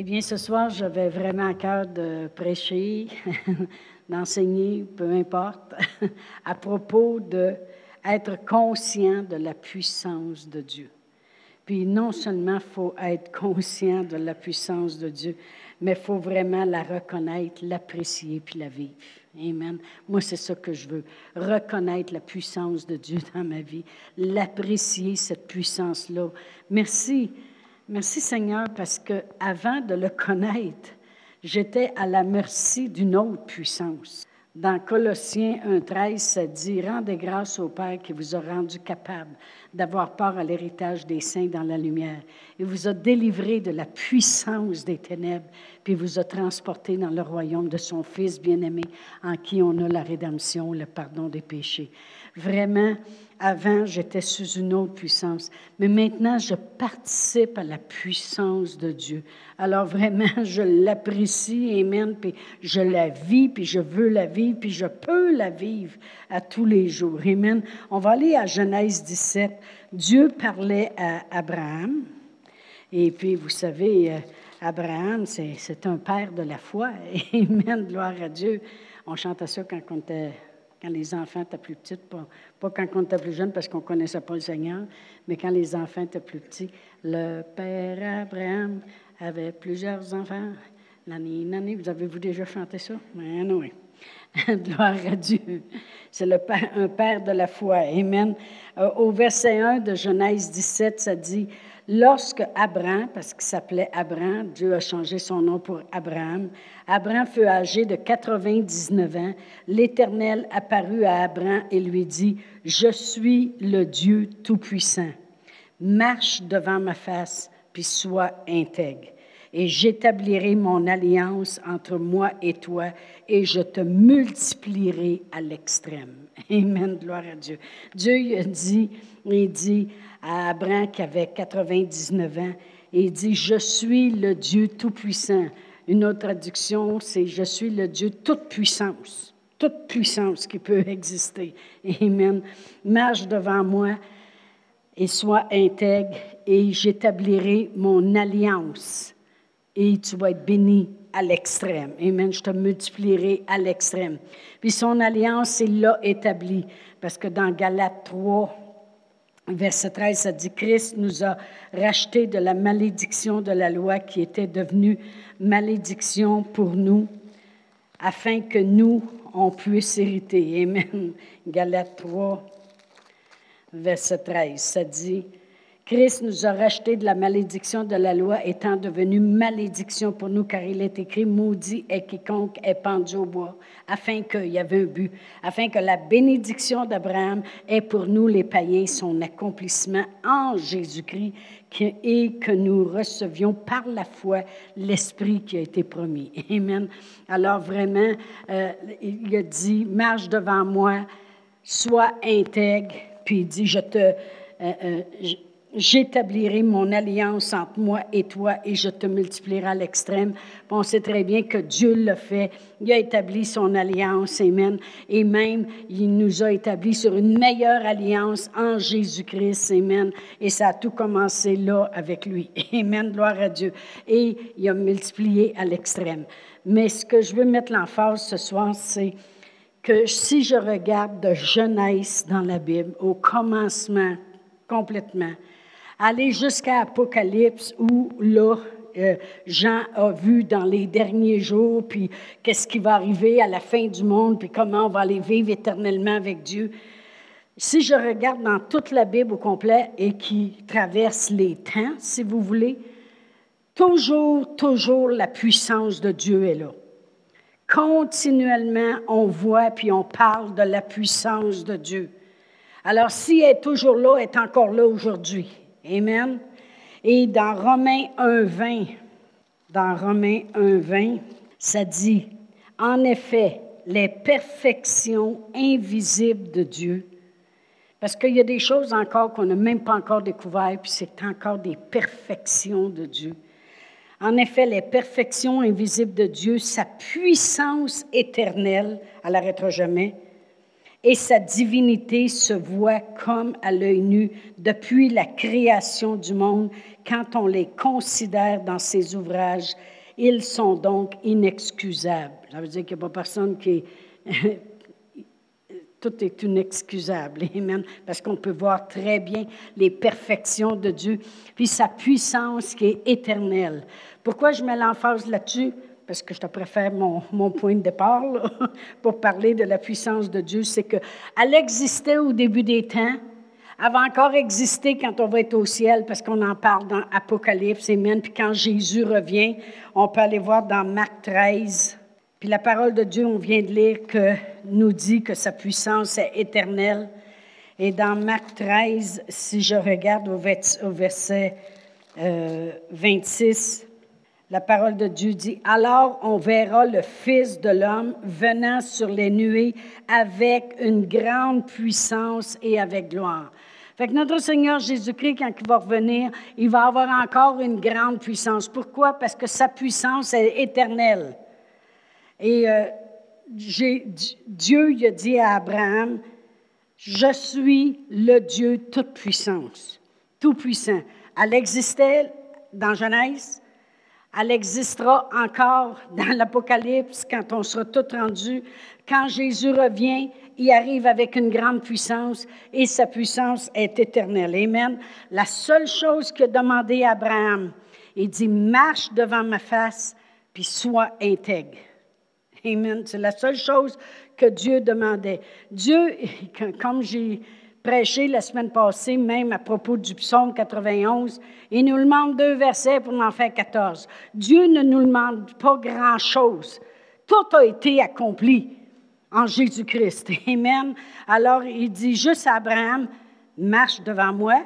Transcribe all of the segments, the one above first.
Eh bien, ce soir, j'avais vraiment à cœur de prêcher, d'enseigner, peu importe, à propos d'être conscient de la puissance de Dieu. Puis non seulement il faut être conscient de la puissance de Dieu, mais il faut vraiment la reconnaître, l'apprécier puis la vivre. Amen. Moi, c'est ça que je veux. Reconnaître la puissance de Dieu dans ma vie, l'apprécier, cette puissance-là. Merci Merci Seigneur parce que avant de le connaître, j'étais à la merci d'une autre puissance. Dans Colossiens 1.13, ça dit Rendez grâce au Père qui vous a rendu capable d'avoir part à l'héritage des saints dans la lumière. Il vous a délivré de la puissance des ténèbres, puis vous a transporté dans le royaume de son Fils bien-aimé, en qui on a la rédemption, le pardon des péchés. Vraiment, avant, j'étais sous une autre puissance, mais maintenant, je participe à la puissance de Dieu. Alors vraiment, je l'apprécie, Amen, puis je la vis, puis je veux la vivre, puis je peux la vivre à tous les jours. Amen. On va aller à Genèse 17. Dieu parlait à Abraham, et puis vous savez, euh, Abraham, c'est un père de la foi. Amen, gloire à Dieu. On chantait ça quand on était quand les enfants étaient plus petits, pas, quand on était plus jeune parce qu'on ne connaissait pas le Seigneur, mais quand les enfants étaient plus petits. Le père Abraham avait plusieurs enfants. L'année, l'année, vous avez-vous déjà chanté ça? Ben, oui. Gloire à Dieu. C'est le père, un père de la foi. Amen. Euh, au verset 1 de Genèse 17, ça dit Lorsque Abraham, parce qu'il s'appelait Abraham, Dieu a changé son nom pour Abraham, Abraham fut âgé de 99 ans, l'Éternel apparut à Abraham et lui dit, Je suis le Dieu Tout-Puissant. Marche devant ma face, puis sois intègre. Et j'établirai mon alliance entre moi et toi, et je te multiplierai à l'extrême. Amen, gloire à Dieu. Dieu dit, il dit à Abraham qui avait 99 ans, il dit, je suis le Dieu Tout-Puissant. Une autre traduction, c'est je suis le Dieu toute puissance, toute puissance qui peut exister. Amen. Marche devant moi et sois intègre et j'établirai mon alliance et tu vas être béni à l'extrême. Amen. Je te multiplierai à l'extrême. Puis son alliance, il l'a établie. Parce que dans Galates 3, verset 13, ça dit Christ nous a racheté de la malédiction de la loi qui était devenue malédiction pour nous, afin que nous, on puisse hériter. Amen. Galates 3, verset 13, ça dit Christ nous a racheté de la malédiction de la loi, étant devenu malédiction pour nous, car il est écrit, maudit est quiconque est pendu au bois, afin qu'il y avait un but, afin que la bénédiction d'Abraham ait pour nous, les païens, son accomplissement en Jésus-Christ, et que nous recevions par la foi l'Esprit qui a été promis. Amen. Alors vraiment, euh, il a dit, marche devant moi, sois intègre, puis il dit, je te... Euh, euh, J'établirai mon alliance entre moi et toi et je te multiplierai à l'extrême. On sait très bien que Dieu l'a fait. Il a établi son alliance, Amen. Et même, il nous a établi sur une meilleure alliance en Jésus-Christ, Amen. Et ça a tout commencé là avec lui. Amen, gloire à Dieu. Et il a multiplié à l'extrême. Mais ce que je veux mettre l'emphase ce soir, c'est que si je regarde de jeunesse dans la Bible, au commencement complètement, aller jusqu'à Apocalypse où là, euh, Jean a vu dans les derniers jours, puis qu'est-ce qui va arriver à la fin du monde, puis comment on va aller vivre éternellement avec Dieu. Si je regarde dans toute la Bible au complet et qui traverse les temps, si vous voulez, toujours, toujours la puissance de Dieu est là. Continuellement, on voit puis on parle de la puissance de Dieu. Alors, si elle est toujours là, elle est encore là aujourd'hui. Amen. Et dans Romains 1.20, dans Romains 1.20, ça dit, en effet, les perfections invisibles de Dieu, parce qu'il y a des choses encore qu'on n'a même pas encore découvertes, puis c'est encore des perfections de Dieu. En effet, les perfections invisibles de Dieu, sa puissance éternelle, elle n'arrêtera jamais, et sa divinité se voit comme à l'œil nu depuis la création du monde quand on les considère dans ses ouvrages. Ils sont donc inexcusables. Ça veut dire qu'il n'y a pas personne qui. Tout est inexcusable, amen, parce qu'on peut voir très bien les perfections de Dieu, puis sa puissance qui est éternelle. Pourquoi je mets l'emphase là-dessus? Parce que je te préfère mon, point de départ pour parler de la puissance de Dieu, c'est qu'elle existait au début des temps, elle va encore exister quand on va être au ciel, parce qu'on en parle dans Apocalypse, Amen. Puis quand Jésus revient, on peut aller voir dans Marc 13. Puis la parole de Dieu, on vient de lire, nous dit que sa puissance est éternelle. Et dans Marc 13, si je regarde au verset 26, euh, la parole de Dieu dit, alors on verra le Fils de l'homme venant sur les nuées avec une grande puissance et avec gloire. Fait que notre Seigneur Jésus-Christ, quand il va revenir, il va avoir encore une grande puissance. Pourquoi? Parce que sa puissance est éternelle. Et euh, Dieu il a dit à Abraham, je suis le Dieu toute-puissance, tout-puissant. Elle existait dans Genèse, elle existera encore dans l'Apocalypse quand on sera tout rendu. Quand Jésus revient, il arrive avec une grande puissance et sa puissance est éternelle. Amen. La seule chose que demandé à Abraham, il dit marche devant ma face puis sois intègre. Amen. C'est la seule chose que Dieu demandait. Dieu, comme j'ai prêché la semaine passée, même à propos du psaume 91. Il nous demande deux versets pour en faire 14. Dieu ne nous demande pas grand-chose. Tout a été accompli en Jésus-Christ. Amen. Alors, il dit juste à Abraham, marche devant moi.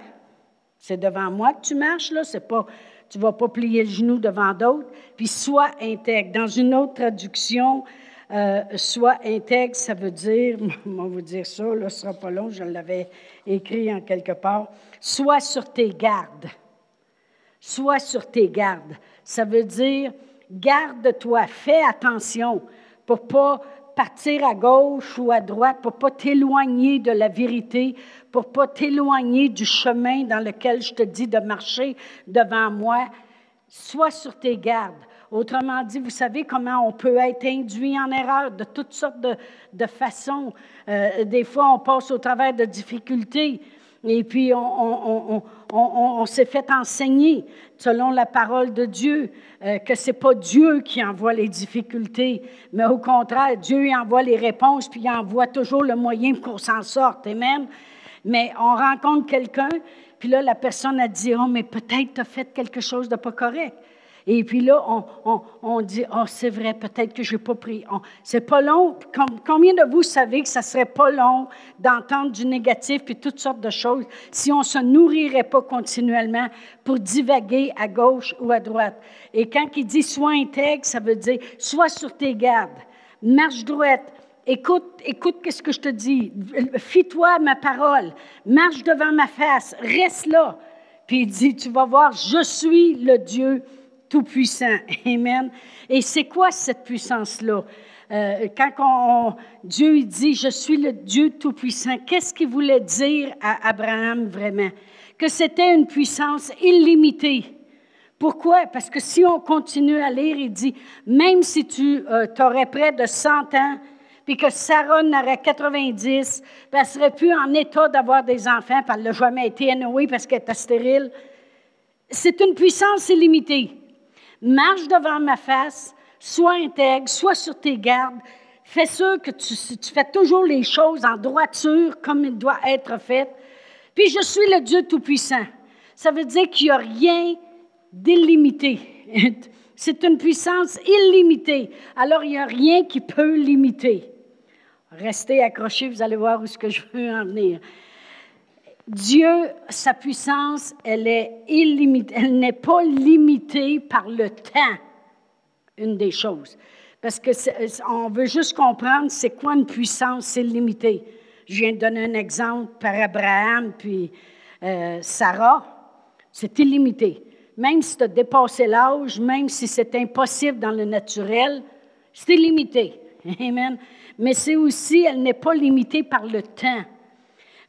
C'est devant moi que tu marches, là. C'est pas, tu vas pas plier le genou devant d'autres. Puis sois intègre. Dans une autre traduction, euh, soit intègre, ça veut dire, on va vous dire ça, là, ce sera pas long, je l'avais écrit en quelque part. Sois sur tes gardes. Sois sur tes gardes. Ça veut dire, garde-toi, fais attention pour pas partir à gauche ou à droite, pour pas t'éloigner de la vérité, pour pas t'éloigner du chemin dans lequel je te dis de marcher devant moi. Sois sur tes gardes. Autrement dit, vous savez comment on peut être induit en erreur de toutes sortes de, façons. Euh, des fois, on passe au travers de difficultés et puis on, s'est fait enseigner, selon la parole de Dieu, euh, que ce n'est pas Dieu qui envoie les difficultés, mais au contraire, Dieu envoie les réponses, puis il envoie toujours le moyen qu'on s'en sorte. Amen. Mais on rencontre quelqu'un, puis là, la personne a dit, oh, mais peut-être tu as fait quelque chose de pas correct. Et puis là, on, dit, oh, c'est vrai, peut-être que je n'ai pas pris. C'est pas long. Combien de vous savez que ça serait pas long d'entendre du négatif puis toutes sortes de choses si on ne se nourrirait pas continuellement pour divaguer à gauche ou à droite? Et quand il dit sois intègre, ça veut dire sois sur tes gardes, marche droite, Écoute, écoute ce que je te dis. Fie-toi à ma parole. Marche devant ma face. Reste là. Puis il dit, tu vas voir, je suis le Dieu tout-puissant. Amen. Et c'est quoi cette puissance-là? Euh, quand Dieu dit, je suis le Dieu tout-puissant, qu'est-ce qu'il voulait dire à Abraham vraiment? Que c'était une puissance illimitée. Pourquoi? Parce que si on continue à lire, il dit, même si tu euh, aurais près de 100 ans, puis que Sarah n'aurait 90, puis elle serait plus en état d'avoir des enfants, puis elle n'a jamais été anouée parce qu'elle était stérile. C'est une puissance illimitée marche devant ma face, sois intègre, sois sur tes gardes, fais sûr que tu, fais toujours les choses en droiture comme il doit être fait. Puis je suis le Dieu Tout-Puissant. Ça veut dire qu'il n'y a rien d'illimité. C'est une puissance illimitée. Alors, il n'y a rien qui peut limiter. Restez accrochés, vous allez voir où ce que je veux en venir. Dieu, sa puissance, elle est illimitée. Elle n'est pas limitée par le temps, une des choses. Parce que on veut juste comprendre c'est quoi une puissance illimitée. Je viens de donner un exemple par Abraham puis euh, Sarah. C'est illimité. Même si tu as dépassé l'âge, même si c'est impossible dans le naturel, c'est illimité. Amen. Mais c'est aussi, elle n'est pas limitée par le temps.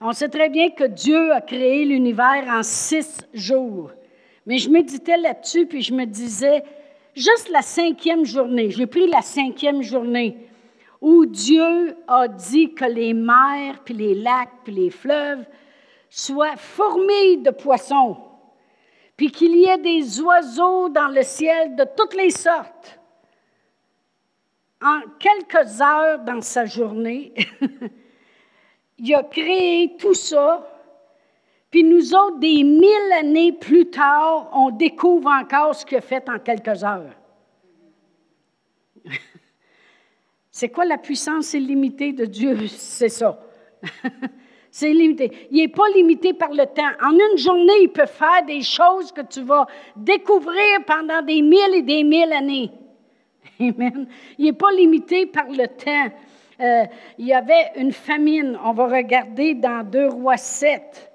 On sait très bien que Dieu a créé l'univers en six jours. Mais je méditais là-dessus, puis je me disais, juste la cinquième journée, j'ai pris la cinquième journée, où Dieu a dit que les mers, puis les lacs, puis les fleuves soient formés de poissons, puis qu'il y ait des oiseaux dans le ciel de toutes les sortes. En quelques heures dans sa journée, il a créé tout ça puis nous autres, des mille années plus tard, on découvre encore ce qu'il a fait en quelques heures. C'est quoi la puissance illimitée de Dieu? C'est ça. C'est illimité. Il n'est pas limité par le temps. En une journée, il peut faire des choses que tu vas découvrir pendant des mille et des mille années. Amen. Il n'est pas limité par le temps. Euh, il y avait une famine. On va regarder dans 2 Rois 7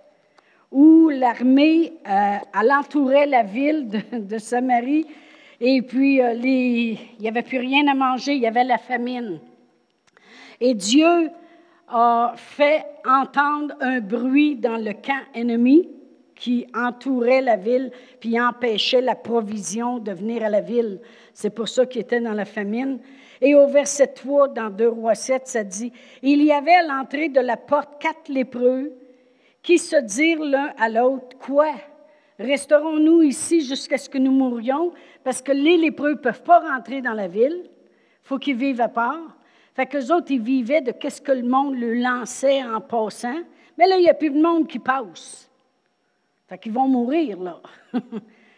où l'armée euh, entourait la ville de, Samarie et puis euh, il n'y avait plus rien à manger, il y avait la famine. Et Dieu a fait entendre un bruit dans le camp ennemi qui entourait la ville, puis empêchait la provision de venir à la ville. C'est pour ça qu'il était dans la famine. Et au verset 3, dans 2 Rois 7, ça dit, Il y avait à l'entrée de la porte quatre lépreux qui se dirent l'un à l'autre, quoi? Resterons-nous ici jusqu'à ce que nous mourions? Parce que les lépreux ne peuvent pas rentrer dans la ville. Il faut qu'ils vivent à part. Fait qu'eux autres, ils vivaient de qu'est-ce que le monde leur lançait en passant. Mais là, il n'y a plus de monde qui passe. Fait qu'ils vont mourir, là.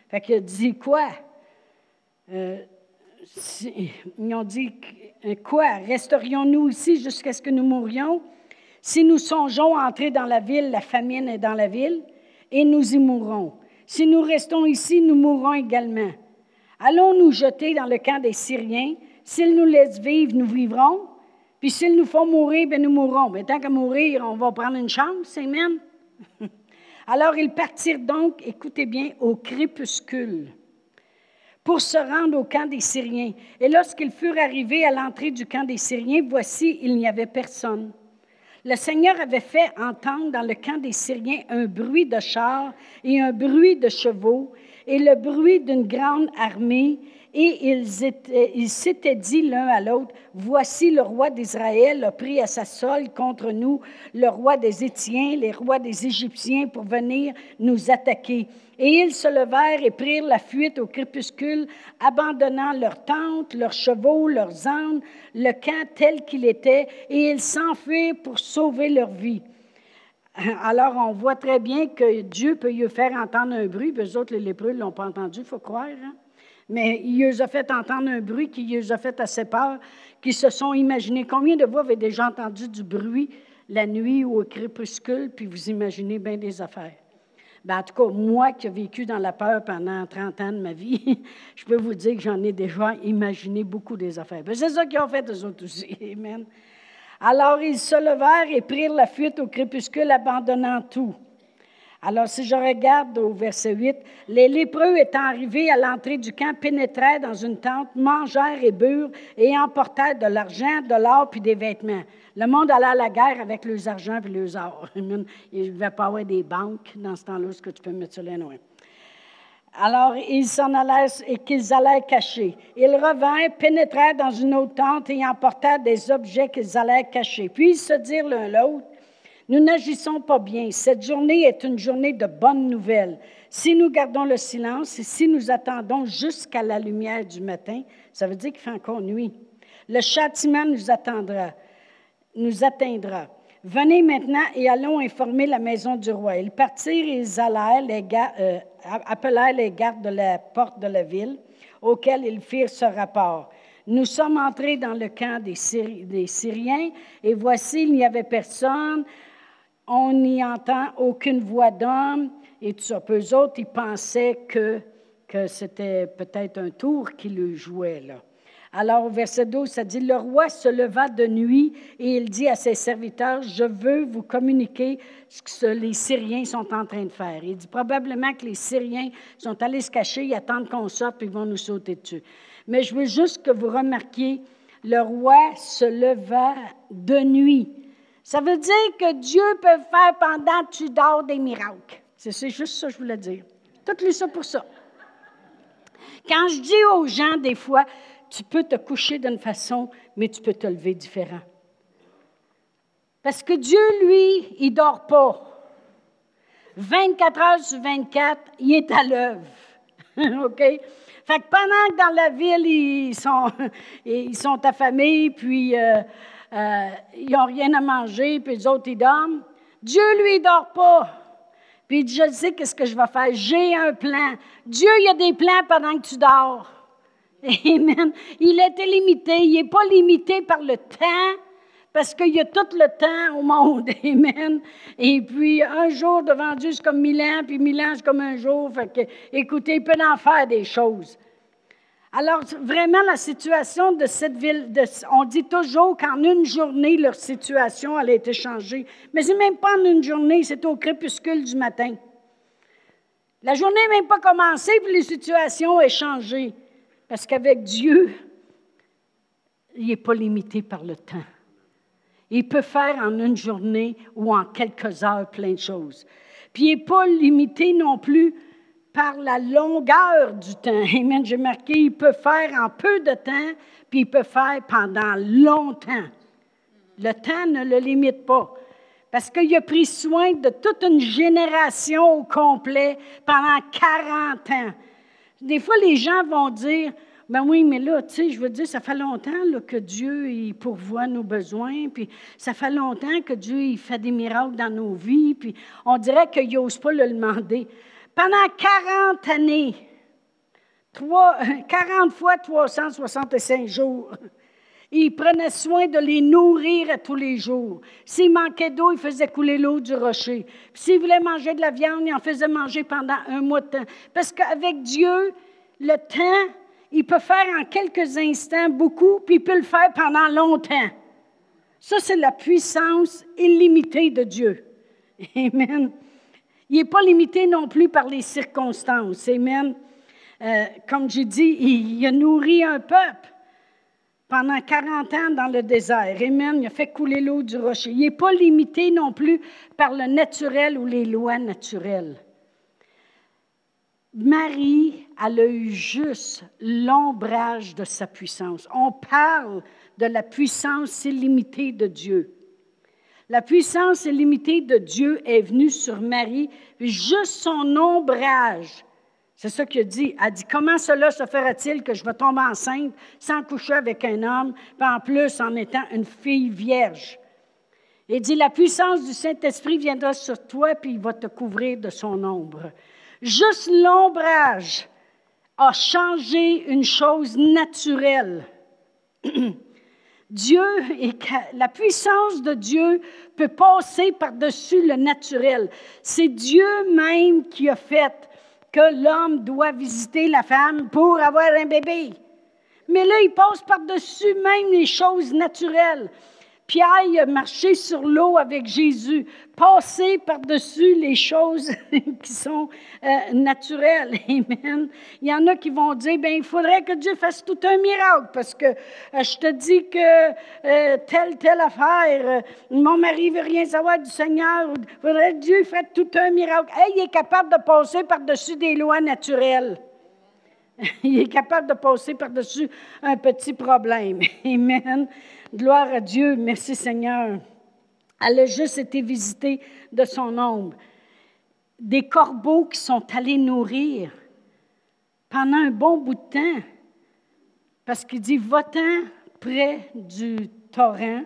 fait qu'ils dit quoi? Euh, ils ont dit quoi? Resterions-nous ici jusqu'à ce que nous mourions? Si nous songeons à entrer dans la ville, la famine est dans la ville, et nous y mourrons. Si nous restons ici, nous mourrons également. Allons nous jeter dans le camp des Syriens? S'ils nous laissent vivre, nous vivrons. Puis s'ils nous font mourir, bien nous mourrons. Mais tant qu'à mourir, on va prendre une chance, même. Alors ils partirent donc, écoutez bien, au crépuscule pour se rendre au camp des Syriens. Et lorsqu'ils furent arrivés à l'entrée du camp des Syriens, voici, il n'y avait personne. Le Seigneur avait fait entendre dans le camp des Syriens un bruit de chars et un bruit de chevaux et le bruit d'une grande armée. Et ils s'étaient dit l'un à l'autre, Voici le roi d'Israël a pris à sa solde contre nous le roi des Étiens, les rois des Égyptiens pour venir nous attaquer. Et ils se levèrent et prirent la fuite au crépuscule, abandonnant leurs tentes, leurs chevaux, leurs ânes, le camp tel qu'il était, et ils s'enfuirent pour sauver leur vie. Alors, on voit très bien que Dieu peut y faire entendre un bruit, puis eux autres, les lépreux, ne l'ont pas entendu, il faut croire. Hein. Mais il les a fait entendre un bruit qui les a fait assez peur, qui se sont imaginés. Combien de vous avez déjà entendu du bruit la nuit ou au crépuscule, puis vous imaginez bien des affaires? Ben, en tout cas, moi qui ai vécu dans la peur pendant 30 ans de ma vie, je peux vous dire que j'en ai déjà imaginé beaucoup des affaires. Ben, c'est ça qu'ils ont fait, eux autres aussi. Amen. Alors ils se levèrent et prirent la fuite au crépuscule, abandonnant tout. Alors, si je regarde au verset 8, les lépreux étant arrivés à l'entrée du camp pénétrèrent dans une tente, mangèrent et burent et emportèrent de l'argent, de l'or puis des vêtements. Le monde allait à la guerre avec leurs argent et leurs or. Il ne devait pas avoir des banques dans ce temps-là, ce que tu peux mettre sur les noix. Alors, ils s'en allèrent et qu'ils allaient cacher. Ils revinrent, pénétrèrent dans une autre tente et emportèrent des objets qu'ils allaient cacher. Puis ils se dirent l'un l'autre, nous n'agissons pas bien. Cette journée est une journée de bonnes nouvelles. Si nous gardons le silence et si nous attendons jusqu'à la lumière du matin, ça veut dire qu'il fait encore nuit. Le châtiment nous attendra, nous atteindra. Venez maintenant et allons informer la maison du roi. Ils partirent et ils les euh, appelèrent les gardes de la porte de la ville, auxquels ils firent ce rapport. Nous sommes entrés dans le camp des, Syriens, et voici, il n'y avait personne on n'y entend aucune voix d'homme et tout ça. Autres, ils pensaient que, que c'était peut-être un tour qui le jouait là. Alors, au verset 12, ça dit, le roi se leva de nuit et il dit à ses serviteurs, je veux vous communiquer ce que les Syriens sont en train de faire. Il dit probablement que les Syriens sont allés se cacher, ils attendent qu'on sorte, puis ils vont nous sauter dessus. Mais je veux juste que vous remarquiez le roi se leva de nuit. Ça veut dire que Dieu peut faire pendant que tu dors des miracles. C'est juste ça que je voulais dire. Tout lu ça pour ça. Quand je dis aux gens, des fois, tu peux te coucher d'une façon, mais tu peux te lever différent. Parce que Dieu, lui, il ne dort pas. 24 heures sur 24, il est à l'œuvre. OK? Fait que pendant que dans la ville, ils sont, ils sont affamés, puis euh, euh, ils n'ont rien à manger, puis les autres, ils dorment, Dieu, lui, il dort pas. Puis il dit, je sais qu'est-ce que je vais faire. J'ai un plan. Dieu, il y a des plans pendant que tu dors. Amen. Il est illimité. Il n'est pas limité par le temps, parce qu'il y a tout le temps au monde. Amen. Et puis, un jour devant Dieu, c'est comme mille ans, puis mille ans, c'est comme un jour. Fait que, écoutez, il peut en faire des choses. Alors, vraiment, la situation de cette ville, on dit toujours qu'en une journée, leur situation a été changée. Mais ce n'est même pas en une journée, c'est au crépuscule du matin. La journée n'est même pas commencée, puis la situation ont changée. Parce qu'avec Dieu, il n'est pas limité par le temps. Il peut faire en une journée ou en quelques heures plein de choses. Puis il n'est pas limité non plus par la longueur du temps. Amen. J'ai marqué, il peut faire en peu de temps, puis il peut faire pendant longtemps. Le temps ne le limite pas. Parce qu'il a pris soin de toute une génération au complet pendant 40 ans. Des fois, les gens vont dire, ben oui, mais là, tu sais, je veux dire, ça fait longtemps que Dieu il pourvoit nos besoins, puis ça fait longtemps que Dieu il fait des miracles dans nos vies, puis on dirait qu'il n'ose pas le demander. Pendant 40 années, 40 fois 365 jours, il prenait soin de les nourrir tous les jours. S'il manquait d'eau, il faisait couler l'eau du rocher. S'il voulait manger de la viande, il en faisait manger pendant un mois de temps. Parce qu'avec Dieu, le temps, il peut faire en quelques instants beaucoup, puis il peut le faire pendant longtemps. Ça, c'est la puissance illimitée de Dieu. Amen. Il n'est pas limité non plus par les circonstances. Amen. Euh, comme j'ai dit, il, a nourri un peuple pendant 40 ans dans le désert. Amen. Il a fait couler l'eau du rocher. Il n'est pas limité non plus par le naturel ou les lois naturelles. Marie, a eu juste l'ombrage de sa puissance. On parle de la puissance illimitée de Dieu. La puissance illimitée de Dieu est venue sur Marie, juste son ombrage. C'est ça qu'il dit. Elle dit Comment cela se fera-t-il que je vais tomber enceinte sans coucher avec un homme, puis en plus en étant une fille vierge? Il dit La puissance du Saint-Esprit viendra sur toi, puis il va te couvrir de son ombre. Juste l'ombrage a changé une chose naturelle. Dieu et la puissance de Dieu peut passer par-dessus le naturel. C'est Dieu même qui a fait que l'homme doit visiter la femme pour avoir un bébé. Mais là, il passe par-dessus même les choses naturelles. Pierre a sur l'eau avec Jésus, passer par-dessus les choses qui sont euh, naturelles. Amen. Il y en a qui vont dire, ben il faudrait que Dieu fasse tout un miracle parce que euh, je te dis que euh, telle, telle affaire, mon mari veut rien savoir du Seigneur, il faudrait que Dieu fasse tout un miracle. il est capable de passer par-dessus des lois naturelles. Il est capable de passer par-dessus un petit problème. Amen. Gloire à Dieu. Merci Seigneur. Elle a juste été visitée de son ombre. Des corbeaux qui sont allés nourrir pendant un bon bout de temps. Parce qu'il dit, va-t'en près du torrent,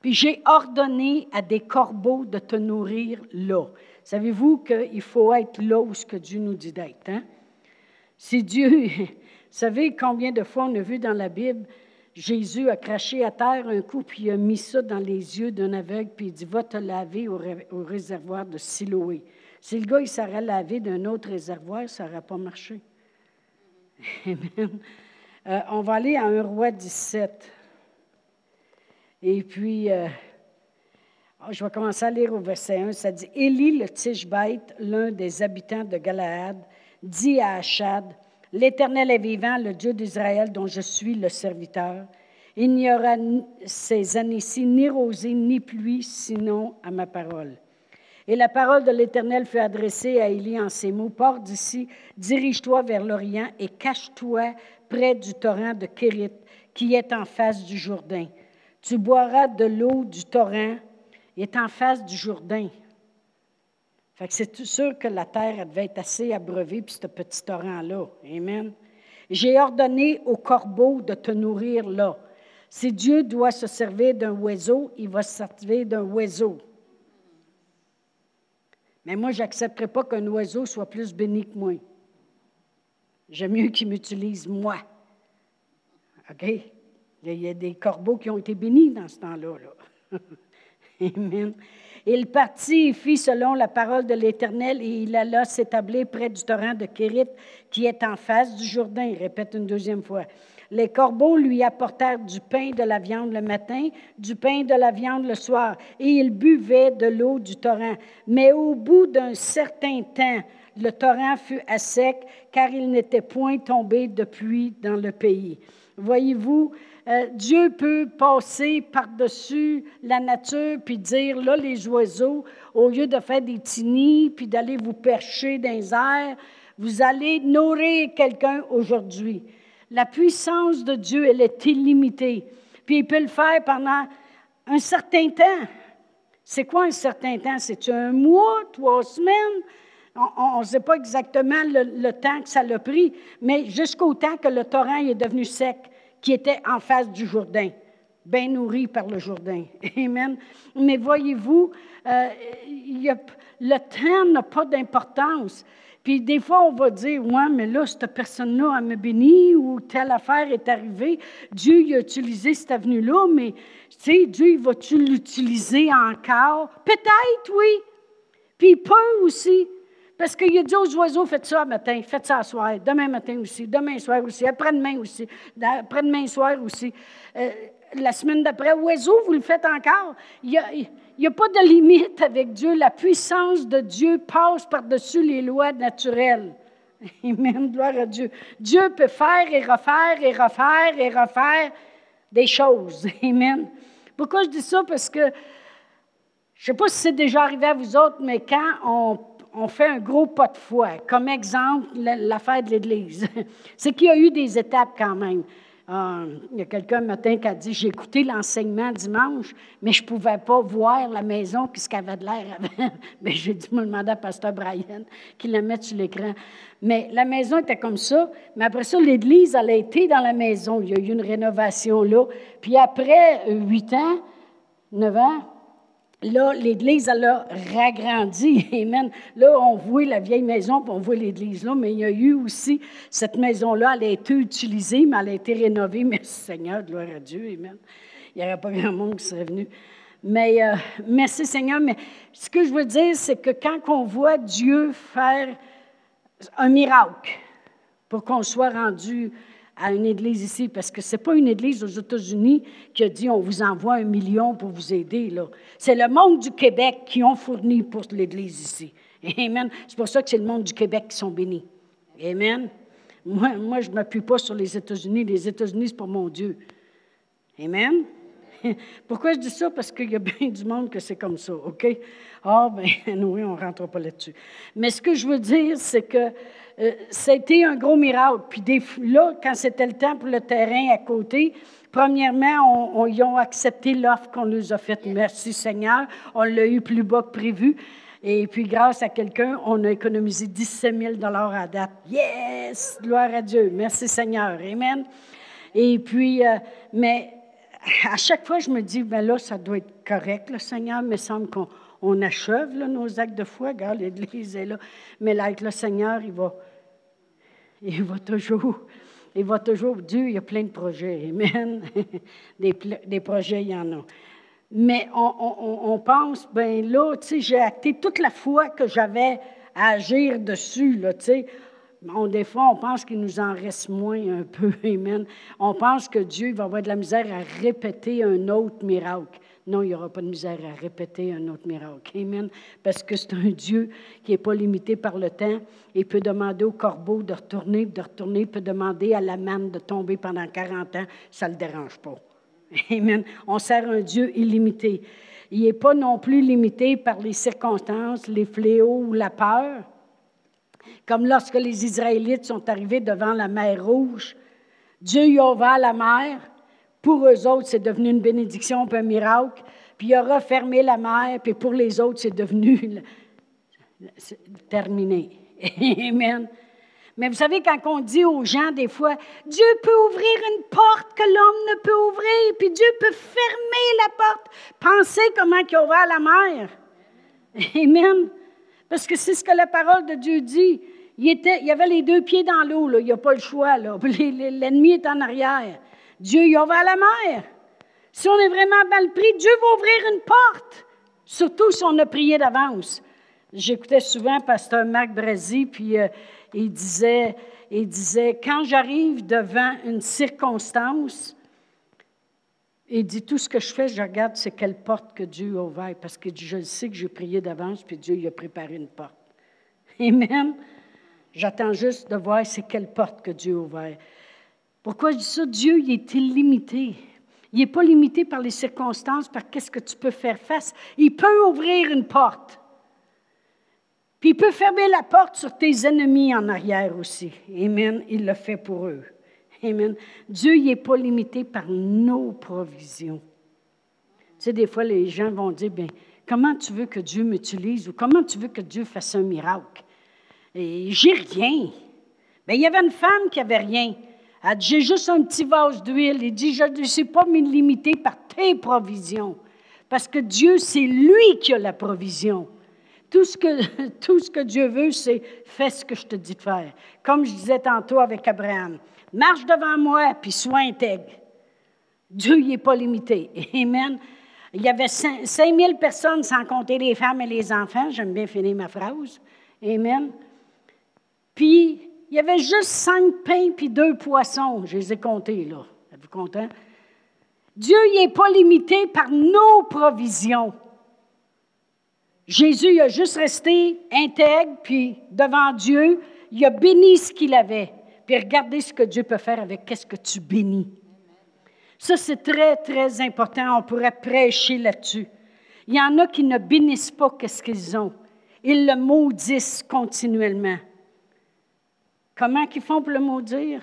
puis j'ai ordonné à des corbeaux de te nourrir là. Savez-vous qu'il faut être là où ce que Dieu nous dit d'être? Hein? Si Dieu, vous savez combien de fois on a vu dans la Bible, Jésus a craché à terre un coup, puis il a mis ça dans les yeux d'un aveugle, puis il dit Va te laver au, réservoir de Siloé. Si le gars il s'aurait lavé d'un autre réservoir, ça n'aurait pas marché. Amen. Euh, on va aller à un roi 17. Et puis, euh, je vais commencer à lire au verset 1. Ça dit Élie le Tishbite, l'un des habitants de Galaad, dit à Achad L'Éternel est vivant, le Dieu d'Israël dont je suis le serviteur. Il n'y aura ces années-ci ni rosée ni pluie, sinon à ma parole. Et la parole de l'Éternel fut adressée à Élie en ces mots Pars d'ici, dirige-toi vers l'Orient et cache-toi près du torrent de Kérit, qui est en face du Jourdain. Tu boiras de l'eau du torrent, est en face du Jourdain. Fait que c'est sûr que la terre devait être assez abreuvée, puis ce petit torrent-là. Amen. J'ai ordonné au corbeau de te nourrir là. Si Dieu doit se servir d'un oiseau, il va se servir d'un oiseau. Mais moi, je n'accepterai pas qu'un oiseau soit plus béni que moi. J'aime mieux qu'il m'utilise moi. OK? Il y a des corbeaux qui ont été bénis dans ce temps-là. Là. Amen. Il partit et fit selon la parole de l'Éternel et il alla s'établir près du torrent de Kérit qui est en face du Jourdain. Il répète une deuxième fois. Les corbeaux lui apportèrent du pain de la viande le matin, du pain de la viande le soir, et il buvait de l'eau du torrent. Mais au bout d'un certain temps, le torrent fut à sec, car il n'était point tombé de pluie dans le pays. Voyez-vous, euh, Dieu peut passer par-dessus la nature puis dire, là, les oiseaux, au lieu de faire des tinis puis d'aller vous percher dans les airs, vous allez nourrir quelqu'un aujourd'hui. La puissance de Dieu, elle est illimitée. Puis il peut le faire pendant un certain temps. C'est quoi un certain temps? C'est un mois, trois semaines? On ne sait pas exactement le, le, temps que ça l'a pris, mais jusqu'au temps que le torrent est devenu sec qui était en face du Jourdain, bien nourri par le Jourdain. Amen. Mais voyez-vous, euh, le temps n'a pas d'importance. Puis des fois, on va dire, ouais, mais là, cette personne-là, a me béni ou telle affaire est arrivée. Dieu il a utilisé cette avenue-là, mais tu sais, Dieu, va-tu l'utiliser encore? Peut-être, oui. Puis il peut aussi. Parce qu'il a dit aux oiseaux, faites ça matin, faites ça soir, demain matin aussi, demain soir aussi, après-demain aussi, après-demain soir aussi. Euh, la semaine d'après, oiseaux, vous le faites encore? Il n'y a, a, pas de limite avec Dieu. La puissance de Dieu passe par-dessus les lois naturelles. Amen, gloire à Dieu. Dieu peut faire et refaire et refaire et refaire des choses. Amen. Pourquoi je dis ça? Parce que je ne sais pas si c'est déjà arrivé à vous autres, mais quand on on fait un gros pas de foi. Comme exemple, l'affaire de l'Église. C'est qu'il y a eu des étapes quand même. Euh, il y a quelqu'un un matin qui a dit J'ai écouté l'enseignement dimanche, mais je ne pouvais pas voir la maison, qu'elle avait de l'air avant. Ben, j'ai dû me demander à Pasteur Brian qu'il la mette sur l'écran. Mais la maison était comme ça. Mais après ça, l'Église, elle a été dans la maison. Il y a eu une rénovation là. Puis après huit ans, neuf ans, Là, l'Église, elle a ragrandi. Amen. Là, on voit la vieille maison, puis on voit l'Église là, mais il y a eu aussi, cette maison-là, elle a été utilisée, mais elle a été rénovée. Merci Seigneur, gloire à Dieu. Amen. Il n'y aurait pas grand monde qui serait venu. Mais euh, merci Seigneur. Mais ce que je veux dire, c'est que quand on voit Dieu faire un miracle pour qu'on soit rendu à une église ici, parce que ce n'est pas une église aux États-Unis qui a dit on vous envoie un million pour vous aider. C'est le monde du Québec qui ont fourni pour l'église ici. Amen. C'est pour ça que c'est le monde du Québec qui sont bénis. Amen. Moi, moi je ne m'appuie pas sur les États-Unis. Les États-Unis, c'est pour mon Dieu. Amen. Pourquoi je dis ça? Parce qu'il y a bien du monde que c'est comme ça, OK? Ah, bien, oui, on ne rentre pas là-dessus. Mais ce que je veux dire, c'est que euh, c'était un gros miracle. Puis des, là, quand c'était le temps pour le terrain à côté, premièrement, on, ils ont accepté l'offre qu'on nous a faite. Merci Seigneur. On l'a eu plus bas que prévu. Et puis, grâce à quelqu'un, on a économisé 17 000 à date. Yes! Gloire à Dieu. Merci Seigneur. Amen. Et puis, euh, mais à chaque fois, je me dis, ben là, ça doit être correct, le Seigneur. Il me semble qu'on on achève nos actes de foi. Regarde, l'Église est là. Mais avec le Seigneur, il va, il va toujours, il va toujours, Dieu, il y a plein de projets. Amen. Des, des projets, il y en a. Mais on, on, on pense, ben là, tu sais, j'ai acté toute la foi que j'avais à agir dessus, là, tu sais. On, des fois, on pense qu'il nous en reste moins un peu. Amen. On pense que Dieu va avoir de la misère à répéter un autre miracle. Non, il n'y aura pas de misère à répéter un autre miracle. Amen. Parce que c'est un Dieu qui n'est pas limité par le temps. Il peut demander au corbeau de retourner, de retourner. Il peut demander à la manne de tomber pendant 40 ans. Ça ne le dérange pas. Amen. On sert un Dieu illimité. Il n'est pas non plus limité par les circonstances, les fléaux ou la peur. Comme lorsque les Israélites sont arrivés devant la mer Rouge, Dieu y a la mer. Pour eux autres, c'est devenu une bénédiction, un miracle. Puis il a refermé la mer, puis pour les autres, c'est devenu terminé. Amen. Mais vous savez, quand on dit aux gens des fois, Dieu peut ouvrir une porte que l'homme ne peut ouvrir, puis Dieu peut fermer la porte. Pensez comment il a ouvert la mer. Amen. Parce que c'est ce que la parole de Dieu dit. Il, était, il avait les deux pieds dans l'eau, il n'y a pas le choix. L'ennemi est en arrière. Dieu il a ouvert la mer. Si on est vraiment mal pris, Dieu va ouvrir une porte. Surtout si on a prié d'avance. J'écoutais souvent Pasteur Marc Brazy, puis euh, il, disait, il disait, quand j'arrive devant une circonstance, il dit, tout ce que je fais, je regarde c'est quelle porte que Dieu a ouverte, parce que je sais que j'ai prié d'avance, puis Dieu il a préparé une porte. Amen. J'attends juste de voir c'est quelle porte que Dieu a. Pourquoi je dis ça? Dieu, il est illimité. Il n'est pas limité par les circonstances, par qu'est-ce que tu peux faire face. Il peut ouvrir une porte. Puis il peut fermer la porte sur tes ennemis en arrière aussi. Amen. Il le fait pour eux. Amen. Dieu n'est pas limité par nos provisions. Tu sais, des fois, les gens vont dire, bien, comment tu veux que Dieu m'utilise ou comment tu veux que Dieu fasse un miracle? Et j'ai rien. Bien, il y avait une femme qui avait rien. Dit, j'ai juste un petit vase d'huile. Il dit, je ne sais pas me limiter par tes provisions. Parce que Dieu, c'est lui qui a la provision. Tout ce que, tout ce que Dieu veut, c'est fais ce que je te dis de faire. Comme je disais tantôt avec Abraham, marche devant moi, puis sois intègre. Dieu n'est pas limité. Amen. Il y avait 5000 personnes, sans compter les femmes et les enfants. J'aime bien finir ma phrase. Amen. Puis, il y avait juste cinq pains puis deux poissons. Je les ai comptés, là. Êtes-vous content? Dieu n'est pas limité par nos provisions. Jésus a juste resté intègre, puis devant Dieu, il a béni ce qu'il avait. Puis regardez ce que Dieu peut faire avec qu'est-ce que tu bénis. Ça, c'est très, très important. On pourrait prêcher là-dessus. Il y en a qui ne bénissent pas qu'est-ce qu'ils ont. Ils le maudissent continuellement. Comment qu'ils font pour le maudire?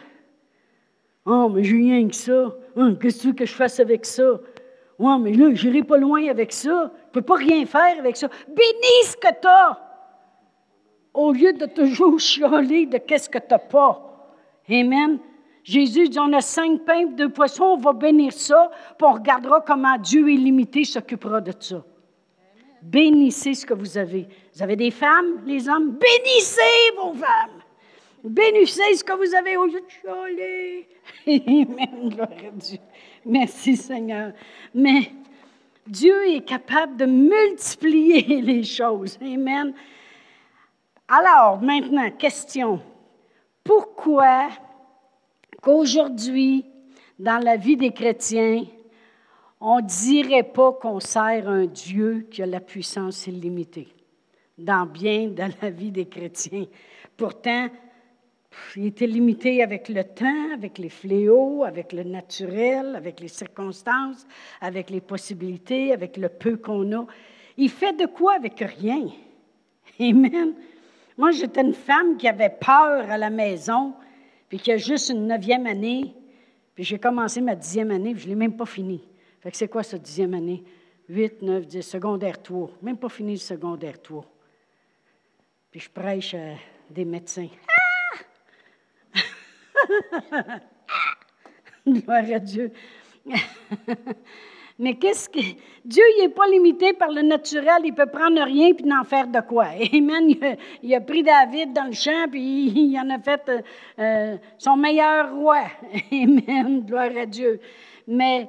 Oh, mais j'ai rien que ça. Hein, qu'est-ce que tu veux que je fasse avec ça? Ouais, mais là, je n'irai pas loin avec ça. Je ne peux pas rien faire avec ça. Bénis ce que tu as. Au lieu de toujours chialer de qu'est-ce que tu n'as pas. Amen. Jésus dit, on a cinq pains, deux poissons, on va bénir ça, puis on regardera comment Dieu illimité s'occupera de ça. Bénissez ce que vous avez. Vous avez des femmes, les hommes, bénissez vos femmes. Bénissez ce que vous avez au de. Amen, gloire à Dieu. Merci Seigneur. Mais Dieu est capable de multiplier les choses. Amen. Alors, maintenant, question. Pourquoi qu'aujourd'hui, dans la vie des chrétiens, on ne dirait pas qu'on sert un Dieu qui a la puissance illimitée dans bien dans la vie des chrétiens? Pourtant, il était limité avec le temps, avec les fléaux, avec le naturel, avec les circonstances, avec les possibilités, avec le peu qu'on a. Il fait de quoi avec rien? Amen. Moi, j'étais une femme qui avait peur à la maison, puis qui a juste une neuvième année. Puis j'ai commencé ma dixième année, puis je ne l'ai même pas fini. Fait que c'est quoi cette dixième année? Huit, neuf, dix, secondaire tour. Même pas fini le secondaire tour. Puis je prêche à des médecins. Gloire à Dieu. Mais qu'est-ce que. Dieu, il n'est pas limité par le naturel, il peut prendre rien puis n'en faire de quoi. Amen. Il a, pris David dans le champ puis il, en a fait euh, euh, son meilleur roi. Amen. Gloire à Dieu. Mais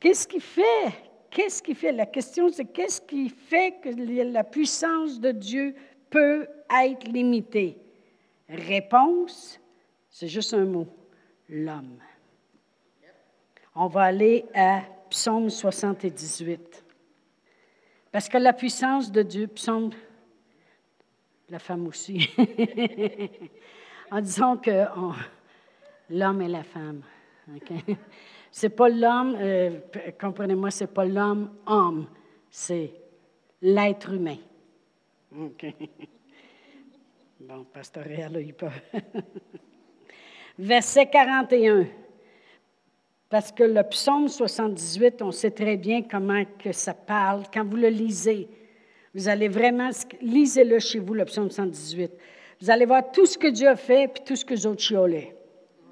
qu'est-ce qu'il fait? Qu'est-ce qui fait? La question, c'est qu'est-ce qui fait que la puissance de Dieu peut être limitée? Réponse c'est juste un mot, l'homme. On va aller à Psaume 78. Parce que la puissance de Dieu, Psaume, la femme aussi, en disant que l'homme et la femme, C'est pas l'homme, euh, comprenez-moi, c'est pas l'homme homme, c'est l'être humain. OK. Bon, pasteur là, il peut. Verset 41. Parce que le psaume 78, on sait très bien comment que ça parle. Quand vous le lisez, vous allez vraiment, lisez-le chez vous, le psaume 118. Vous allez voir tout ce que Dieu a fait, puis tout ce que les autres chiolaient.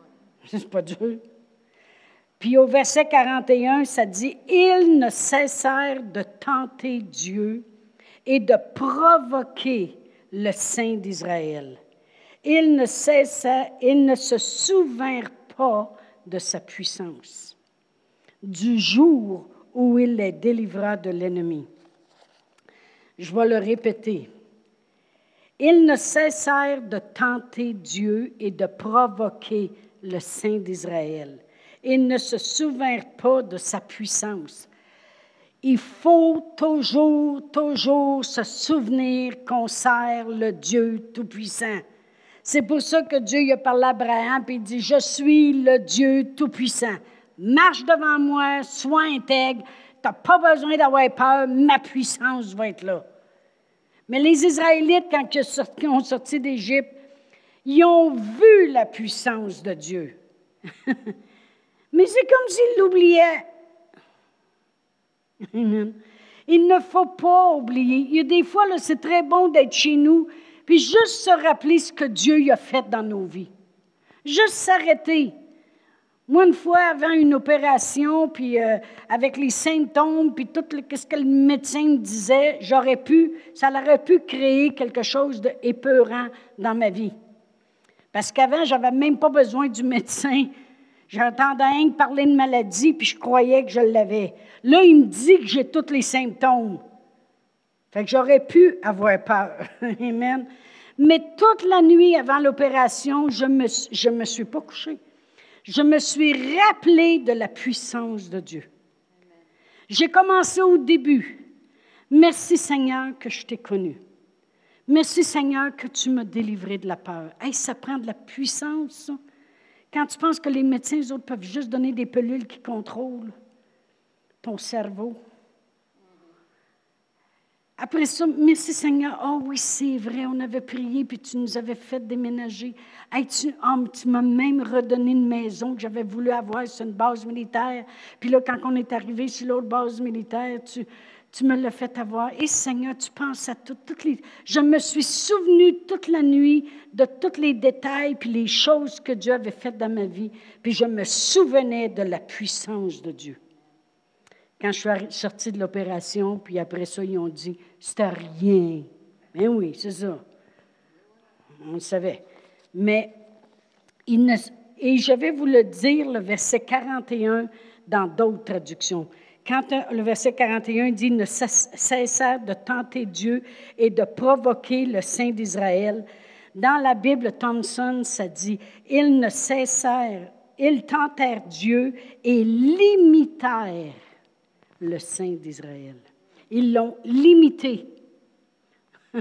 C'est pas dur. Puis au verset 41, ça dit, Ils ne cessèrent de tenter Dieu et de provoquer le Saint d'Israël. Ils ne ne se souvinrent pas de sa puissance, du jour où il les délivra de l'ennemi. Je vais le répéter. Ils ne cessèrent de tenter Dieu et de provoquer le Saint d'Israël. Ils ne se souvinrent pas de sa puissance. Il faut toujours, toujours se souvenir qu'on sert le Dieu Tout-Puissant. C'est pour ça que Dieu a parlé à Abraham et il dit Je suis le Dieu Tout-Puissant. Marche devant moi, sois intègre. Tu n'as pas besoin d'avoir peur, ma puissance va être là. Mais les Israélites, quand ils ont sorti d'Égypte, ils ont vu la puissance de Dieu. Mais c'est comme s'ils l'oubliaient. Il ne faut pas oublier. Il y a des fois, c'est très bon d'être chez nous, puis juste se rappeler ce que Dieu a fait dans nos vies. Juste s'arrêter. Moi, une fois, avant une opération, puis euh, avec les symptômes, puis tout ce que le médecin me disait, j'aurais pu, ça aurait pu créer quelque chose d'épeurant dans ma vie. Parce qu'avant, je n'avais même pas besoin du médecin. J'entendais rien parler de maladie, puis je croyais que je l'avais. Là, il me dit que j'ai tous les symptômes. Fait que j'aurais pu avoir peur. Amen. Mais toute la nuit avant l'opération, je ne me, suis pas couchée. Je me suis rappelé de la puissance de Dieu. J'ai commencé au début. Merci Seigneur que je t'ai connu. Merci Seigneur que tu m'as délivré de la peur. Hey, ça prend de la puissance. Quand tu penses que les médecins, eux autres, peuvent juste donner des pelules qui contrôlent ton cerveau. Après ça, merci Seigneur. Oh oui, c'est vrai, on avait prié, puis tu nous avais fait déménager. Hey, tu, oh, tu m'as même redonné une maison que j'avais voulu avoir sur une base militaire. Puis là, quand on est arrivé sur l'autre base militaire, tu, tu me l'as fait avoir. Et Seigneur, tu penses à tout, toutes les... Je me suis souvenu toute la nuit de tous les détails puis les choses que Dieu avait faites dans ma vie. Puis je me souvenais de la puissance de Dieu. Quand je suis sortie de l'opération, puis après ça, ils ont dit, c'était rien. Mais oui, c'est ça. On le savait. Mais, il ne... et je vais vous le dire, le verset 41 dans d'autres traductions. Quand le verset 41 dit ne cessèrent de tenter Dieu et de provoquer le Saint d'Israël, dans la Bible Thomson, ça dit ils ne cessèrent, ils tentèrent Dieu et limitèrent le Saint d'Israël. Ils l'ont limité.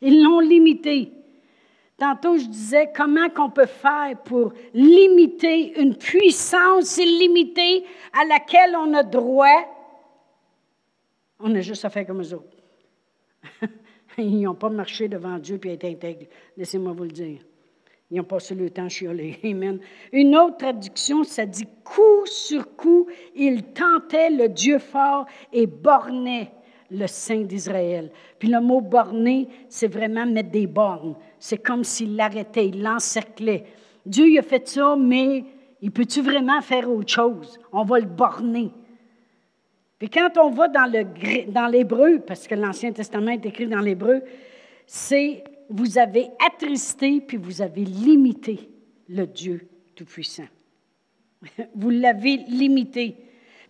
ils l'ont limité. Tantôt, je disais comment qu'on peut faire pour limiter une puissance illimitée à laquelle on a droit? On a juste à faire comme eux autres. Ils n'ont pas marché devant Dieu et été intègres. Laissez-moi vous le dire. Ils pas passé le temps chialer. Amen. Une autre traduction, ça dit coup sur coup, ils tentaient le Dieu fort et bornaient le Saint d'Israël. Puis le mot borner, c'est vraiment mettre des bornes. C'est comme s'il l'arrêtait, il l'encerclait. Dieu il a fait ça, mais il peut-tu vraiment faire autre chose? On va le borner. Puis quand on va dans, le, dans l'hébreu, parce que l'Ancien Testament est écrit dans l'hébreu, c'est vous avez attristé puis vous avez limité le Dieu Tout-Puissant. Vous l'avez limité.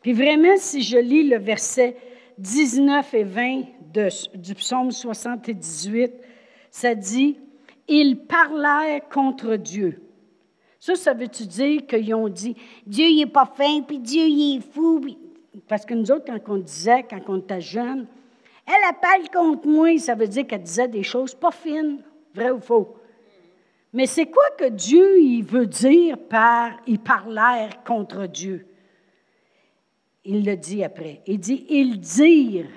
Puis vraiment, si je lis le verset 19 et 20 du psaume 78, ça dit Ils parlèrent contre Dieu. Ça, ça veut-tu dire qu'ils ont dit Dieu, il n'est pas fin, puis Dieu, il est fou. Parce que nous autres, quand on disait, quand on était jeunes, elle appelle contre moi, ça veut dire qu'elle disait des choses pas fines, vrai ou faux. Mais c'est quoi que Dieu il veut dire par il parlèrent contre Dieu? Il le dit après. Il dit Ils dirent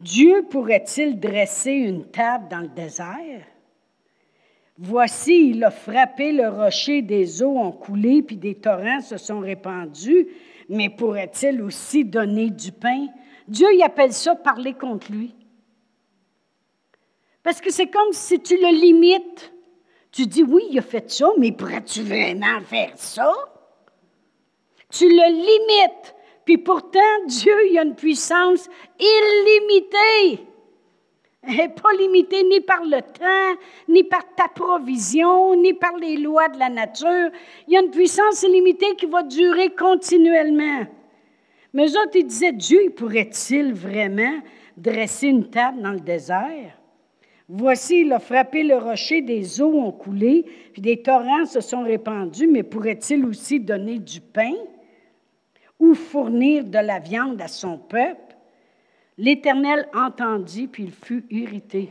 Dieu pourrait-il dresser une table dans le désert? Voici, il a frappé le rocher, des eaux ont coulé, puis des torrents se sont répandus, mais pourrait-il aussi donner du pain? Dieu, il appelle ça parler contre lui. Parce que c'est comme si tu le limites. Tu dis, oui, il a fait ça, mais pourrais-tu vraiment faire ça? Tu le limites. Puis pourtant, Dieu, il a une puissance illimitée. Elle n'est pas limitée ni par le temps, ni par ta provision, ni par les lois de la nature. Il y a une puissance illimitée qui va durer continuellement. Mais eux autres, ils disaient, Dieu pourrait-il vraiment dresser une table dans le désert? Voici, il a frappé le rocher, des eaux ont coulé, puis des torrents se sont répandus, mais pourrait-il aussi donner du pain? ou fournir de la viande à son peuple, l'Éternel entendit, puis il fut irrité.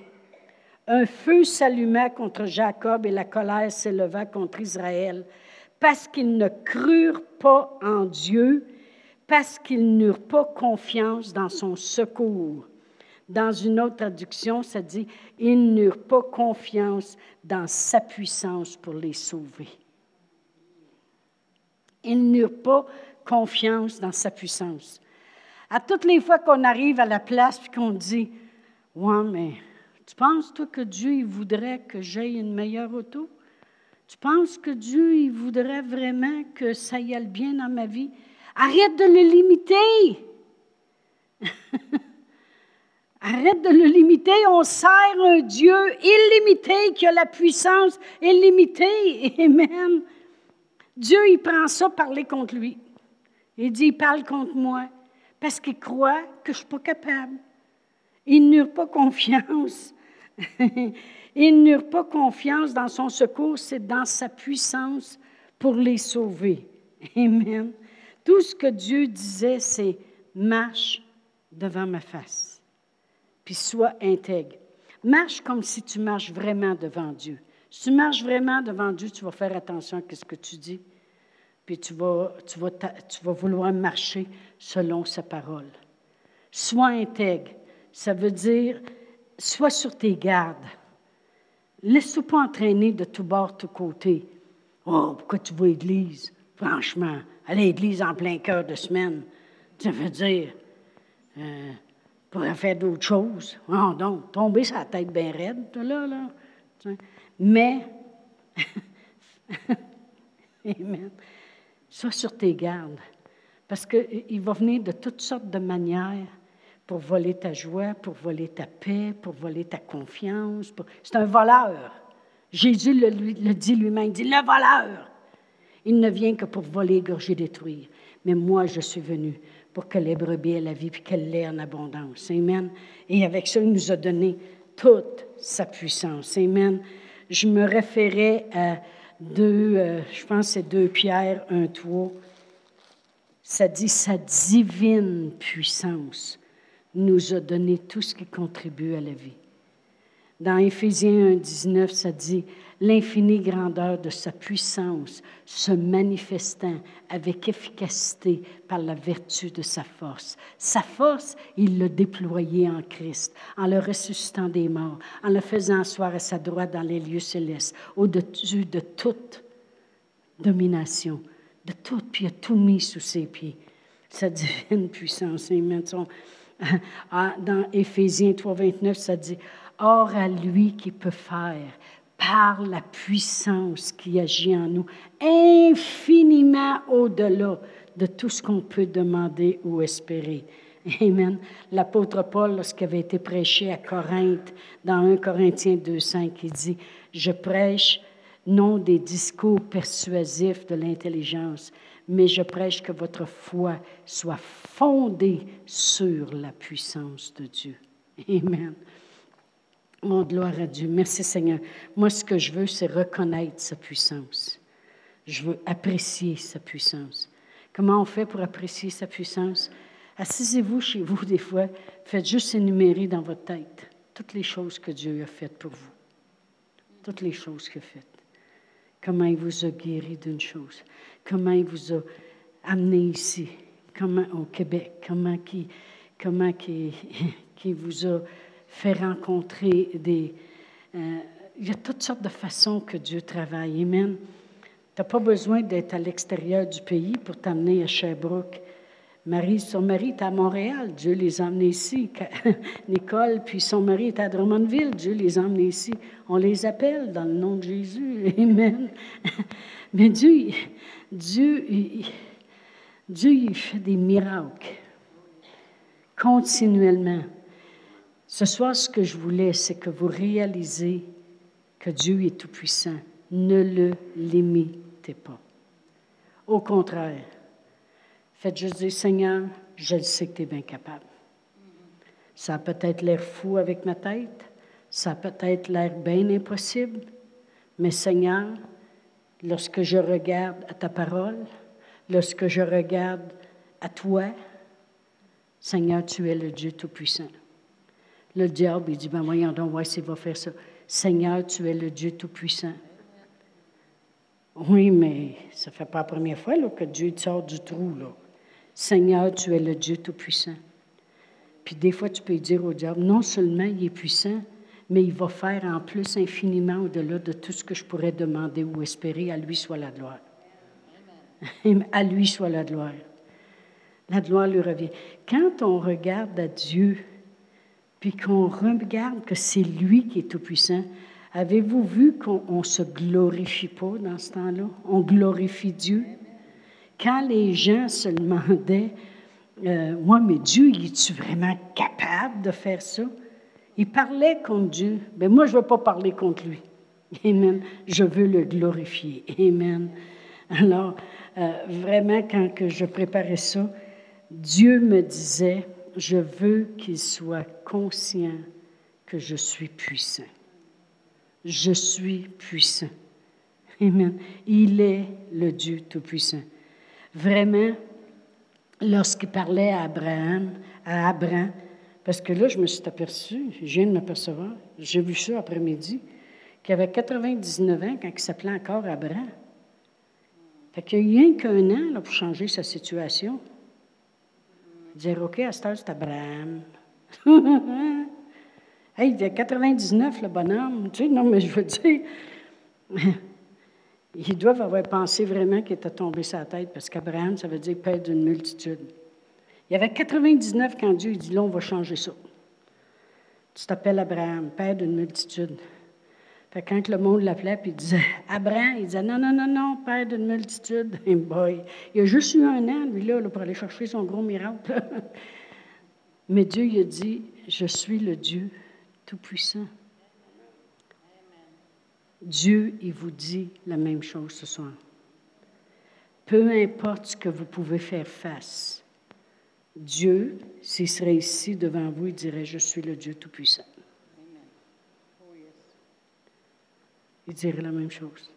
Un feu s'alluma contre Jacob et la colère s'éleva contre Israël, parce qu'ils ne crurent pas en Dieu, parce qu'ils n'eurent pas confiance dans son secours. Dans une autre traduction, ça dit, ils n'eurent pas confiance dans sa puissance pour les sauver. Ils n'eurent pas confiance dans sa puissance. À toutes les fois qu'on arrive à la place et qu'on dit Ouais, mais tu penses, toi, que Dieu voudrait que j'aie une meilleure auto? Tu penses que Dieu voudrait vraiment que ça y aille bien dans ma vie? Arrête de le limiter! Arrête de le limiter. On sert un Dieu illimité qui a la puissance illimitée. Amen. Dieu, il prend ça parler contre lui. Il dit, il parle contre moi parce qu'il croit que je ne suis pas capable. Ils n'eurent pas confiance. Ils n'eurent pas confiance dans son secours, c'est dans sa puissance pour les sauver. Amen. Tout ce que Dieu disait, c'est marche devant ma face, puis sois intègre. Marche comme si tu marches vraiment devant Dieu. Si tu marches vraiment devant Dieu, tu vas faire attention à ce que tu dis puis tu vas, tu, tu vas vouloir marcher selon sa parole. Sois intègre. Ça veut dire, sois sur tes gardes. Laisse-toi pas entraîner de tout bord, tout côté. Oh, pourquoi tu vas à l'église? Franchement, à l'église en plein cœur de semaine, ça veut dire, euh, pourrait faire d'autres choses. Oh, donc, tomber sa tête bien raide, là, là. Mais, Amen. Sois sur tes gardes, parce qu'il va venir de toutes sortes de manières pour voler ta joie, pour voler ta paix, pour voler ta confiance. C'est un voleur. Jésus le, le dit lui-même, il dit, le voleur. Il ne vient que pour voler, gorger, détruire. Mais moi, je suis venu pour que les brebis aient la vie, puis qu'elle l'ait en abondance. Amen. Et avec ça, il nous a donné toute sa puissance. Amen. Je me référais à deux, euh, je pense c'est deux Pierre, un toit. Ça dit sa divine puissance nous a donné tout ce qui contribue à la vie. Dans Éphésiens 1, 19, ça dit l'infinie grandeur de sa puissance se manifestant avec efficacité par la vertu de sa force. Sa force, il l'a déployée en Christ, en le ressuscitant des morts, en le faisant asseoir à sa droite dans les lieux célestes, au-dessus de toute domination, de tout, puis a tout mis sous ses pieds. Sa divine puissance. Dans Éphésiens 3, 29, ça dit Or à lui qui peut faire, par la puissance qui agit en nous, infiniment au-delà de tout ce qu'on peut demander ou espérer. Amen. L'apôtre Paul, lorsqu'il avait été prêché à Corinthe, dans 1 Corinthiens 2,5, il dit Je prêche non des discours persuasifs de l'intelligence, mais je prêche que votre foi soit fondée sur la puissance de Dieu. Amen. Mon gloire à Dieu. Merci Seigneur. Moi, ce que je veux, c'est reconnaître sa puissance. Je veux apprécier sa puissance. Comment on fait pour apprécier sa puissance? Assisez-vous chez vous des fois, faites juste énumérer dans votre tête toutes les choses que Dieu a faites pour vous. Toutes les choses qu'il a faites. comment il vous a guéri d'une chose, comment il vous a amené ici, comment au Québec, comment qui, comment qui, qui vous a fait rencontrer des... Euh, il y a toutes sortes de façons que Dieu travaille. Amen. Tu n'as pas besoin d'être à l'extérieur du pays pour t'amener à Sherbrooke. Marie, son mari est à Montréal, Dieu les a amenés ici. Nicole, puis son mari est à Drummondville, Dieu les a amenés ici. On les appelle dans le nom de Jésus. Amen. Mais Dieu, Dieu, Dieu, il fait des miracles continuellement. Ce soir, ce que je voulais, c'est que vous réalisez que Dieu est tout-puissant. Ne le limitez pas. Au contraire, Faites juste dire, Seigneur, je le sais que tu es bien capable. Ça a peut-être l'air fou avec ma tête, ça a peut-être l'air bien impossible, mais Seigneur, lorsque je regarde à ta parole, lorsque je regarde à toi, Seigneur, tu es le Dieu Tout-Puissant. Le diable, il dit, ben voyons donc, ouais, s'il va faire ça. Seigneur, tu es le Dieu Tout-Puissant. Oui, mais ça ne fait pas la première fois là, que Dieu sort du trou. Là. Seigneur, tu es le Dieu Tout-Puissant. Puis des fois, tu peux dire au diable, non seulement il est puissant, mais il va faire en plus infiniment au-delà de tout ce que je pourrais demander ou espérer. À lui soit la gloire. À lui soit la gloire. La gloire lui revient. Quand on regarde à Dieu, puis qu'on regarde que c'est lui qui est tout-puissant, avez-vous vu qu'on ne se glorifie pas dans ce temps-là? On glorifie Dieu? Quand les gens se demandaient, euh, moi, mais Dieu, es-tu vraiment capable de faire ça? Ils parlaient contre Dieu. Mais ben, moi, je ne veux pas parler contre lui. Amen. Je veux le glorifier. Amen. Alors, euh, vraiment, quand que je préparais ça, Dieu me disait, je veux qu'il soit conscient que je suis puissant. Je suis puissant. Amen. Il est le Dieu Tout-Puissant. Vraiment, lorsqu'il parlait à Abraham, à Abraham, parce que là, je me suis aperçu, je viens de m'apercevoir, j'ai vu ça après-midi, qu'il avait 99 ans quand il s'appelait encore Abraham. Fait qu'il a rien qu'un an là, pour changer sa situation. Dire, OK, à cette heure, c'est Abraham. hey, il a 99, le bonhomme. Tu sais, non, mais je veux dire, ils doivent avoir pensé vraiment qu'il était tombé sa tête, parce qu'Abraham, ça veut dire père d'une multitude. Il y avait 99 quand Dieu dit Là, on va changer ça. Tu t'appelles Abraham, père d'une multitude. Fait quand le monde l'appelait, puis il disait Abraham, il disait Non, non, non, non, père d'une multitude. Boy, il a juste eu un an, lui, là, pour aller chercher son gros miracle. Mais Dieu, il a dit Je suis le Dieu Tout-Puissant. Dieu, il vous dit la même chose ce soir. Peu importe ce que vous pouvez faire face, Dieu, s'il serait ici devant vous, il dirait, je suis le Dieu Tout-Puissant. Il dirait la même chose.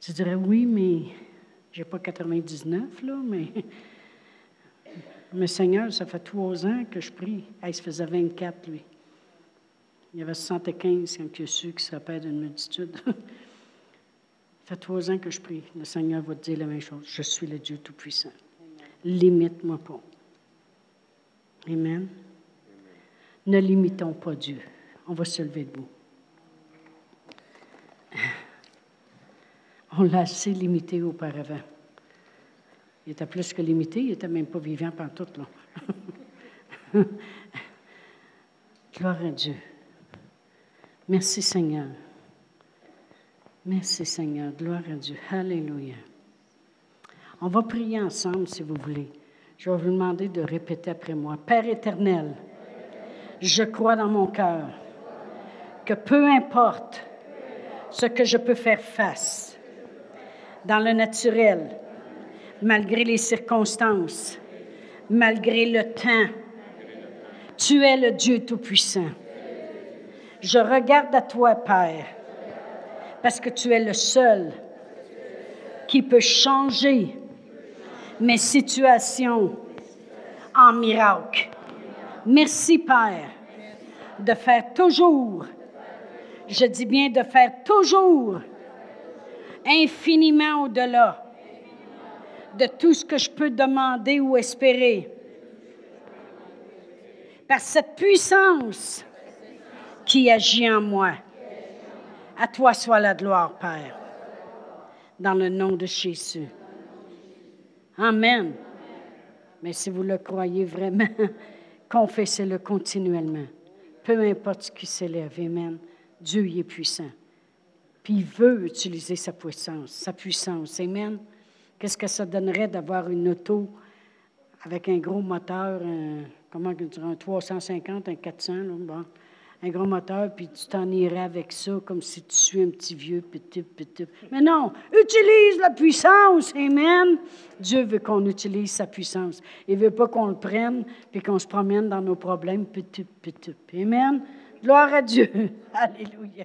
Tu dirais, oui, mais je n'ai pas 99, là, mais, mais Seigneur, ça fait trois ans que je prie. il se faisait 24, lui. Il y avait 75 quand il a su qu'il serait d'une multitude. Ça fait trois ans que je prie. Le Seigneur va te dire la même chose. Je suis le Dieu Tout-Puissant. Limite-moi pas. Amen. Ne limitons pas Dieu. On va se lever debout. On l'a assez limité auparavant. Il était plus que limité, il n'était même pas vivant pendant tout. Là. Gloire à Dieu. Merci Seigneur. Merci Seigneur. Gloire à Dieu. Alléluia. On va prier ensemble si vous voulez. Je vais vous demander de répéter après moi. Père éternel, je crois dans mon cœur que peu importe ce que je peux faire face dans le naturel, malgré les circonstances, malgré le temps, tu es le Dieu Tout-Puissant. Je regarde à toi, Père, parce que tu es le seul qui peut changer mes situations en miracle. Merci, Père, de faire toujours, je dis bien de faire toujours infiniment au-delà de tout ce que je peux demander ou espérer. Par cette puissance qui agit en moi. À toi soit la gloire, Père, dans le nom de Jésus. Amen. Mais si vous le croyez vraiment, confessez-le continuellement. Peu importe ce qui s'élève. Amen. Dieu y est puissant. Puis il veut utiliser sa puissance, sa puissance. Amen. Qu'est-ce que ça donnerait d'avoir une auto avec un gros moteur, un, comment un 350, un 400, bon, un gros moteur, puis tu t'en irais avec ça comme si tu suis un petit vieux, petit, petit. Mais non, utilise la puissance, Amen. Dieu veut qu'on utilise sa puissance. Il ne veut pas qu'on le prenne puis qu'on se promène dans nos problèmes, petit, petit. Amen. Gloire à Dieu. Alléluia.